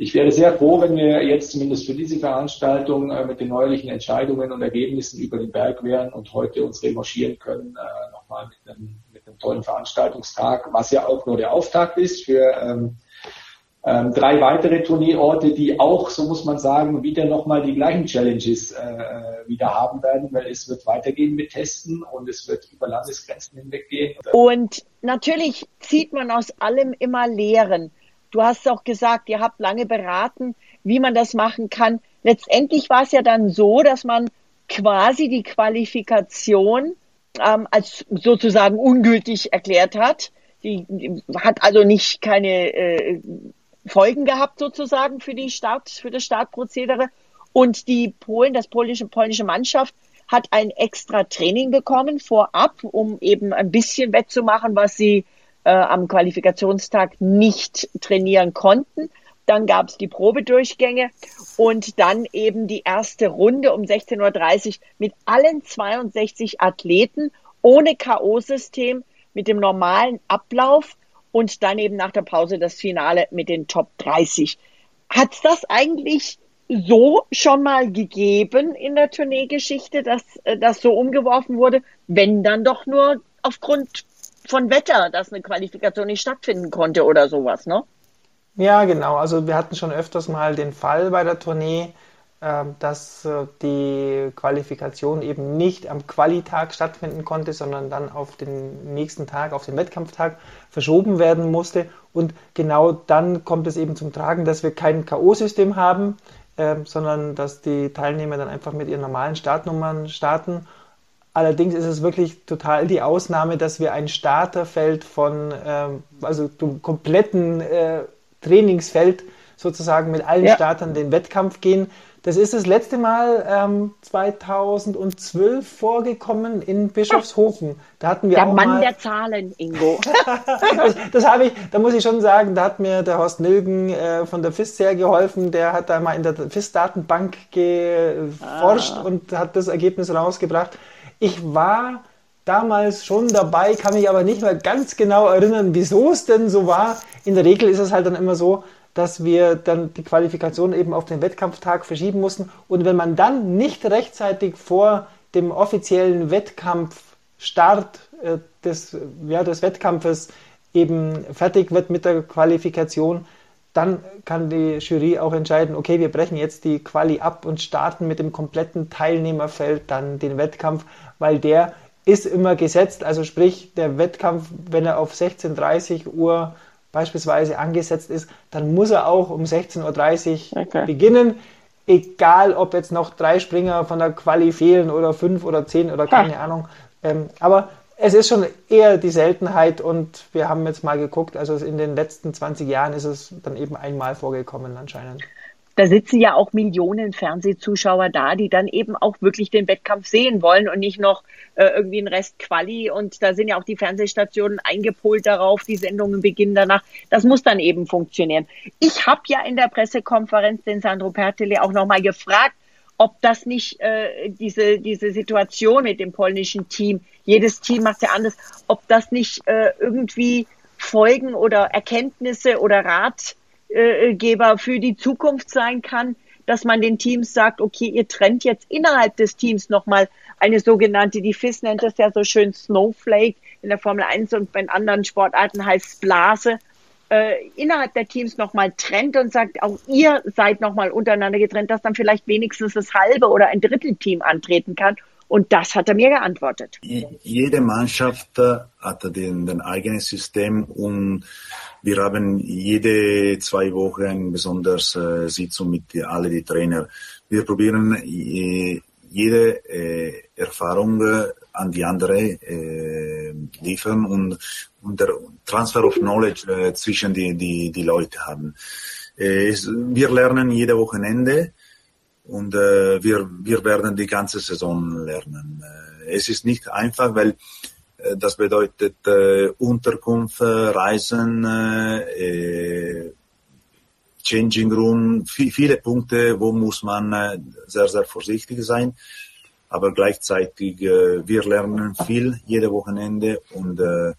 ich wäre sehr froh, wenn wir jetzt zumindest für diese Veranstaltung äh, mit den neuerlichen Entscheidungen und Ergebnissen über den Berg wären und heute uns remarchieren können, äh, nochmal mit einem, mit einem tollen Veranstaltungstag, was ja auch nur der Auftakt ist für ähm, ähm, drei weitere Tourneeorte, die auch, so muss man sagen, wieder nochmal die gleichen Challenges äh, äh, wieder haben werden, weil es wird weitergehen mit Testen und es wird über Landesgrenzen hinweggehen. Und natürlich zieht man aus allem immer Lehren. Du hast auch gesagt, ihr habt lange beraten, wie man das machen kann. Letztendlich war es ja dann so, dass man quasi die Qualifikation ähm, als sozusagen ungültig erklärt hat. Die, die hat also nicht keine äh, Folgen gehabt sozusagen für die Start, für das Startprozedere. Und die Polen, das polnische, polnische Mannschaft hat ein extra Training bekommen vorab, um eben ein bisschen wettzumachen, was sie äh, am Qualifikationstag nicht trainieren konnten. Dann gab es die Probedurchgänge und dann eben die erste Runde um 16.30 Uhr mit allen 62 Athleten ohne K.O.-System mit dem normalen Ablauf und dann eben nach der Pause das Finale mit den Top 30. Hat es das eigentlich so schon mal gegeben in der Tourneegeschichte, dass äh, das so umgeworfen wurde, wenn dann doch nur aufgrund von Wetter, dass eine Qualifikation nicht stattfinden konnte oder sowas, ne? Ja, genau. Also wir hatten schon öfters mal den Fall bei der Tournee, ähm, dass äh, die Qualifikation eben nicht am Qualitag stattfinden konnte, sondern dann auf den nächsten Tag, auf den Wettkampftag verschoben werden musste. Und genau dann kommt es eben zum Tragen, dass wir kein K.O.-System haben, ähm, sondern dass die Teilnehmer dann einfach mit ihren normalen Startnummern starten Allerdings ist es wirklich total die Ausnahme, dass wir ein Starterfeld von, ähm, also dem kompletten äh, Trainingsfeld sozusagen mit allen ja. Startern den Wettkampf gehen. Das ist das letzte Mal ähm, 2012 vorgekommen in Bischofshofen. Da hatten wir der auch Mann mal, der Zahlen, Ingo. <laughs> das, habe ich, da muss ich schon sagen, da hat mir der Horst Nilgen äh, von der FIS sehr geholfen. Der hat da mal in der FIS-Datenbank geforscht ah. und hat das Ergebnis rausgebracht. Ich war damals schon dabei, kann mich aber nicht mehr ganz genau erinnern, wieso es denn so war. In der Regel ist es halt dann immer so, dass wir dann die Qualifikation eben auf den Wettkampftag verschieben mussten. Und wenn man dann nicht rechtzeitig vor dem offiziellen Wettkampfstart äh, des, ja, des Wettkampfes eben fertig wird mit der Qualifikation, dann kann die Jury auch entscheiden, okay, wir brechen jetzt die Quali ab und starten mit dem kompletten Teilnehmerfeld dann den Wettkampf, weil der ist immer gesetzt. Also sprich, der Wettkampf, wenn er auf 16.30 Uhr beispielsweise angesetzt ist, dann muss er auch um 16.30 Uhr okay. beginnen. Egal, ob jetzt noch drei Springer von der Quali fehlen oder fünf oder zehn oder keine ja. Ahnung. Ähm, aber es ist schon eher die Seltenheit und wir haben jetzt mal geguckt, also in den letzten 20 Jahren ist es dann eben einmal vorgekommen anscheinend. Da sitzen ja auch Millionen Fernsehzuschauer da, die dann eben auch wirklich den Wettkampf sehen wollen und nicht noch äh, irgendwie ein Rest Quali. Und da sind ja auch die Fernsehstationen eingepolt darauf, die Sendungen beginnen danach. Das muss dann eben funktionieren. Ich habe ja in der Pressekonferenz den Sandro Pertele auch nochmal gefragt, ob das nicht äh, diese, diese Situation mit dem polnischen Team, jedes Team macht ja anders, ob das nicht äh, irgendwie Folgen oder Erkenntnisse oder Ratgeber für die Zukunft sein kann, dass man den Teams sagt, okay, ihr trennt jetzt innerhalb des Teams nochmal eine sogenannte, die FIS nennt das ja so schön Snowflake in der Formel 1 und bei anderen Sportarten heißt Blase, äh, innerhalb der Teams nochmal trennt und sagt, auch ihr seid nochmal untereinander getrennt, dass dann vielleicht wenigstens das halbe oder ein Drittel Team antreten kann. Und das hat er mir geantwortet. Jede Mannschaft äh, hat den, den eigenen System und wir haben jede zwei Wochen eine besondere äh, Sitzung mit die, alle die Trainer. Wir probieren äh, jede äh, Erfahrung äh, an die andere äh, liefern und, und der Transfer of Knowledge äh, zwischen die, die, die Leute haben. Äh, wir lernen jede Wochenende und äh, wir, wir werden die ganze Saison lernen. Äh, es ist nicht einfach, weil äh, das bedeutet äh, Unterkunft, Reisen, äh, Changing Room, viele Punkte, wo muss man äh, sehr, sehr vorsichtig sein. Aber gleichzeitig, äh, wir lernen viel jede Wochenende und, äh,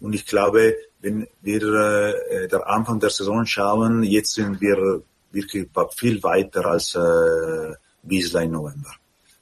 und ich glaube, wenn wir äh, der Anfang der Saison schauen, jetzt sind wir wirklich viel weiter als äh, bislang November.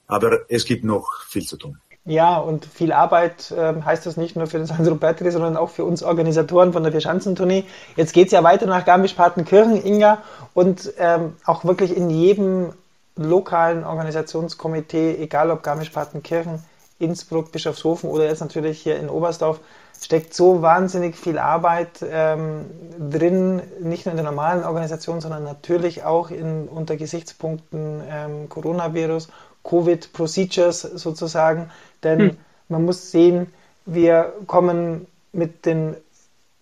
Aber es gibt noch viel zu tun. Ja, und viel Arbeit äh, heißt das nicht nur für den Sandro Bertri, sondern auch für uns Organisatoren von der Vierschanzentournee. Jetzt geht's ja weiter nach Garmisch-Partenkirchen, Inga, und ähm, auch wirklich in jedem lokalen Organisationskomitee, egal ob Garmisch-Partenkirchen, Innsbruck, Bischofshofen oder jetzt natürlich hier in Oberstdorf, steckt so wahnsinnig viel Arbeit ähm, drin, nicht nur in der normalen Organisation, sondern natürlich auch in, unter Gesichtspunkten ähm, Coronavirus, Covid-Procedures sozusagen. Denn hm. man muss sehen, wir kommen mit den,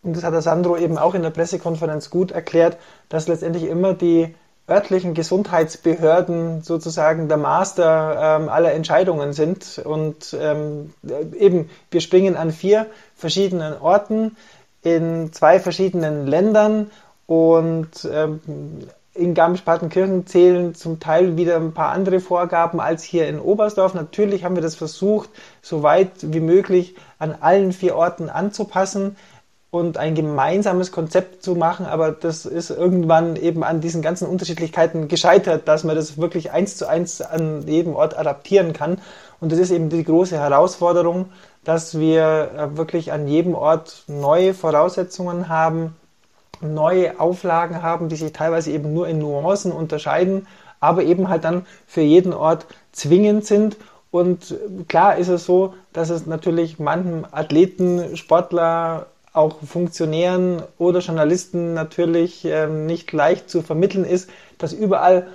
und das hat der Sandro eben auch in der Pressekonferenz gut erklärt, dass letztendlich immer die örtlichen Gesundheitsbehörden sozusagen der Master ähm, aller Entscheidungen sind. Und ähm, eben, wir springen an vier verschiedenen Orten in zwei verschiedenen Ländern und ähm, in Garmisch-Partenkirchen zählen zum Teil wieder ein paar andere Vorgaben als hier in Oberstdorf. Natürlich haben wir das versucht, so weit wie möglich an allen vier Orten anzupassen und ein gemeinsames Konzept zu machen, aber das ist irgendwann eben an diesen ganzen Unterschiedlichkeiten gescheitert, dass man das wirklich eins zu eins an jedem Ort adaptieren kann. Und das ist eben die große Herausforderung, dass wir äh, wirklich an jedem Ort neue Voraussetzungen haben, neue Auflagen haben, die sich teilweise eben nur in Nuancen unterscheiden, aber eben halt dann für jeden Ort zwingend sind. Und klar ist es so, dass es natürlich manchen Athleten, Sportler, auch Funktionären oder Journalisten natürlich ähm, nicht leicht zu vermitteln ist, dass überall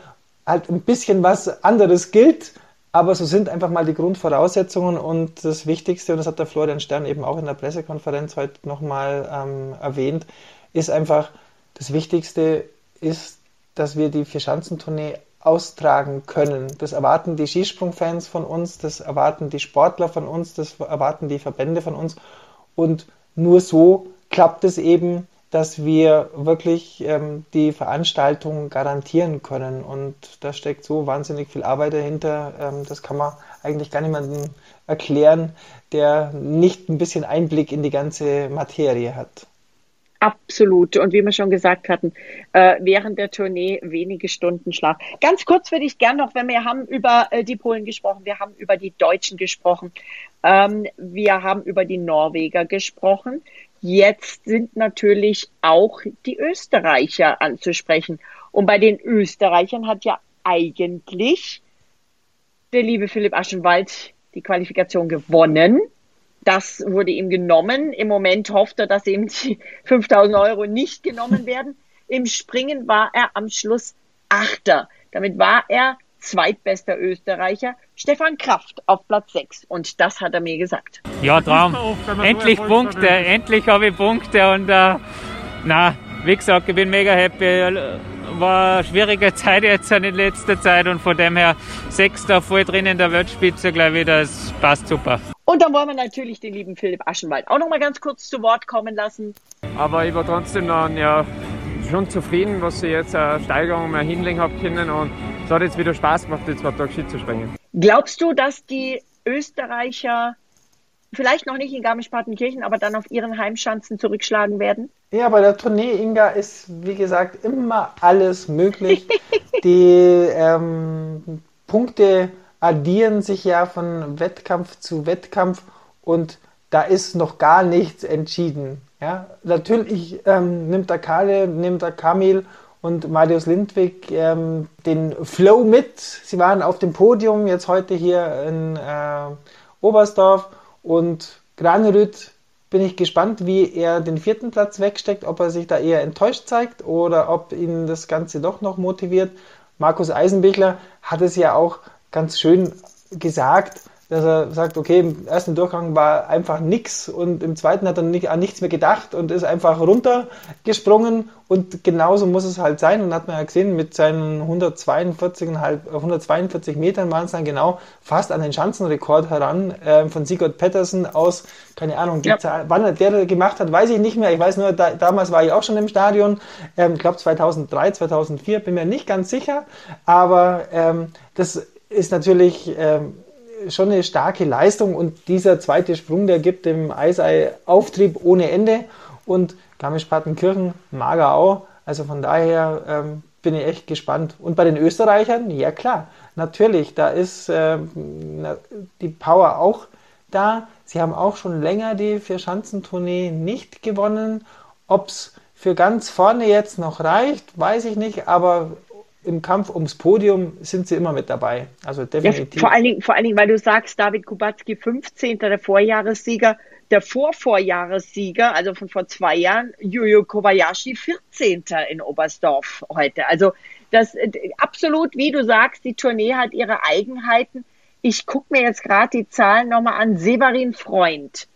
halt ein bisschen was anderes gilt, aber so sind einfach mal die Grundvoraussetzungen und das Wichtigste, und das hat der Florian Stern eben auch in der Pressekonferenz heute nochmal ähm, erwähnt, ist einfach, das Wichtigste ist, dass wir die Vierschanzentournee austragen können. Das erwarten die Skisprungfans von uns, das erwarten die Sportler von uns, das erwarten die Verbände von uns. Und nur so klappt es eben, dass wir wirklich ähm, die Veranstaltung garantieren können. Und da steckt so wahnsinnig viel Arbeit dahinter. Ähm, das kann man eigentlich gar niemandem erklären, der nicht ein bisschen Einblick in die ganze Materie hat. Absolut. Und wie wir schon gesagt hatten, äh, während der Tournee wenige Stunden Schlaf. Ganz kurz würde ich gern noch, wenn wir haben über äh, die Polen gesprochen, wir haben über die Deutschen gesprochen, ähm, wir haben über die Norweger gesprochen. Jetzt sind natürlich auch die Österreicher anzusprechen. Und bei den Österreichern hat ja eigentlich der liebe Philipp Aschenwald die Qualifikation gewonnen. Das wurde ihm genommen. Im Moment hofft er, dass ihm die <laughs> 5000 Euro nicht genommen <laughs> werden. Im Springen war er am Schluss Achter. Damit war er zweitbester Österreicher. Stefan Kraft auf Platz 6. Und das hat er mir gesagt. Ja, Traum. Endlich Punkte. Endlich habe ich Punkte. Und äh, na, wie gesagt, ich bin mega happy. war eine schwierige Zeit jetzt in letzter Zeit und von dem her Sechster voll drin in der Weltspitze, glaube ich, das passt super. Und dann wollen wir natürlich den lieben Philipp Aschenwald auch noch mal ganz kurz zu Wort kommen lassen. Aber ich war trotzdem dann ja schon zufrieden, was ich jetzt eine Steigerung mal hinlegen habe können und es hat jetzt wieder Spaß gemacht, jetzt zwei Tage Ski zu springen. Glaubst du, dass die Österreicher vielleicht noch nicht in Garmisch-Partenkirchen, aber dann auf ihren Heimschanzen zurückschlagen werden? Ja, bei der Tournee, Inga, ist wie gesagt immer alles möglich. <laughs> Die ähm, Punkte addieren sich ja von Wettkampf zu Wettkampf und da ist noch gar nichts entschieden. Ja, natürlich ähm, nimmt der Kale, nimmt der Kamil und Marius Lindwig ähm, den Flow mit. Sie waren auf dem Podium jetzt heute hier in äh, Oberstdorf und Granerüt bin ich gespannt, wie er den vierten Platz wegsteckt, ob er sich da eher enttäuscht zeigt oder ob ihn das Ganze doch noch motiviert. Markus Eisenbichler hat es ja auch ganz schön gesagt, dass er sagt, okay, im ersten Durchgang war einfach nix und im zweiten hat er nicht, an nichts mehr gedacht und ist einfach runtergesprungen und genauso muss es halt sein und hat man ja gesehen, mit seinen 142, 142 Metern waren es dann genau fast an den Schanzenrekord heran äh, von Sigurd Pettersen aus, keine Ahnung, ja. wann er der gemacht hat, weiß ich nicht mehr, ich weiß nur, da, damals war ich auch schon im Stadion, ähm, ich glaube 2003, 2004, bin mir nicht ganz sicher, aber ähm, das ist natürlich ähm, schon eine starke Leistung und dieser zweite Sprung, der gibt dem Eisei Auftrieb ohne Ende und Garmisch-Partenkirchen, Magerau, also von daher ähm, bin ich echt gespannt. Und bei den Österreichern, ja klar, natürlich, da ist äh, die Power auch da. Sie haben auch schon länger die Vier-Schanzentournee nicht gewonnen. Ob es für ganz vorne jetzt noch reicht, weiß ich nicht, aber im Kampf ums Podium sind sie immer mit dabei. Also definitiv. Ja, vor, allen Dingen, vor allen Dingen, weil du sagst, David Kubacki 15. der Vorjahressieger, der Vorvorjahressieger, also von vor zwei Jahren, Yuyo Kobayashi 14. in Oberstdorf heute. Also das absolut, wie du sagst, die Tournee hat ihre Eigenheiten. Ich gucke mir jetzt gerade die Zahlen nochmal an. Severin Freund,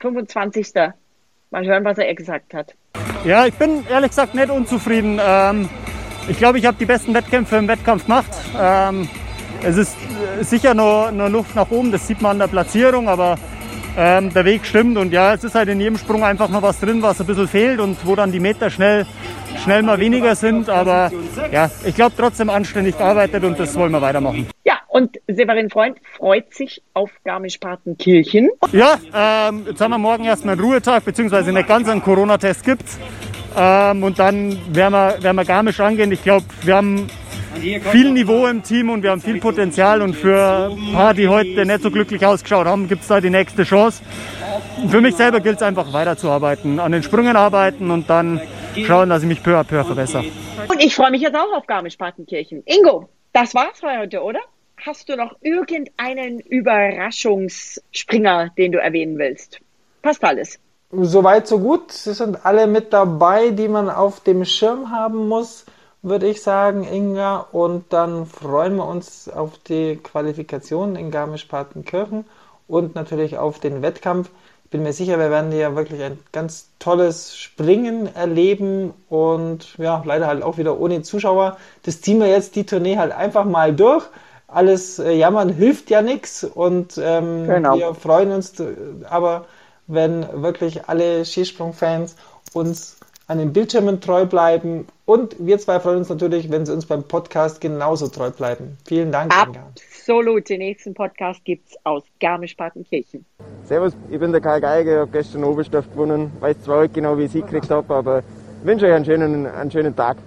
25. Mal hören, was er gesagt hat. Ja, ich bin ehrlich gesagt nicht unzufrieden. Ähm ich glaube, ich habe die besten Wettkämpfe im Wettkampf gemacht. Ähm, es ist sicher noch, noch Luft nach oben, das sieht man an der Platzierung, aber ähm, der Weg stimmt. Und ja, es ist halt in jedem Sprung einfach noch was drin, was ein bisschen fehlt und wo dann die Meter schnell, schnell mal weniger sind. Aber ja, ich glaube trotzdem anständig gearbeitet und das wollen wir weitermachen. Ja, und Severin Freund freut sich auf Garmisch-Partenkirchen. Ja, ähm, jetzt haben wir morgen erstmal einen Ruhetag, beziehungsweise nicht ganz einen Corona-Test gibt ähm, und dann werden wir, werden wir Garmisch angehen. Ich glaube, wir haben viel Niveau im Team und wir haben viel Potenzial. Und für ein paar, die heute nicht so glücklich ausgeschaut haben, gibt es da die nächste Chance. Für mich selber gilt es einfach weiterzuarbeiten, an den Sprüngen arbeiten und dann schauen, dass ich mich peu à peu verbessere. Und ich freue mich jetzt auch auf Garmisch-Partenkirchen. Ingo, das war's für heute, oder? Hast du noch irgendeinen Überraschungsspringer, den du erwähnen willst? Passt alles. Soweit, so gut. Sie sind alle mit dabei, die man auf dem Schirm haben muss, würde ich sagen, Inga. Und dann freuen wir uns auf die Qualifikation in Garmisch-Partenkirchen und natürlich auf den Wettkampf. Ich bin mir sicher, wir werden hier wirklich ein ganz tolles Springen erleben und ja, leider halt auch wieder ohne Zuschauer. Das ziehen wir jetzt die Tournee halt einfach mal durch. Alles äh, jammern hilft ja nichts und ähm, genau. wir freuen uns äh, aber wenn wirklich alle Skisprungfans uns an den Bildschirmen treu bleiben. Und wir zwei freuen uns natürlich, wenn sie uns beim Podcast genauso treu bleiben. Vielen Dank, Inga. Absolut. Den nächsten Podcast gibt es aus Garmisch-Partenkirchen. Servus, ich bin der Karl Geiger, ich habe gestern Oberstoff gewonnen. Weiß zwar heute genau, wie ich es gekriegt habe, aber wünsche euch einen schönen, einen schönen Tag.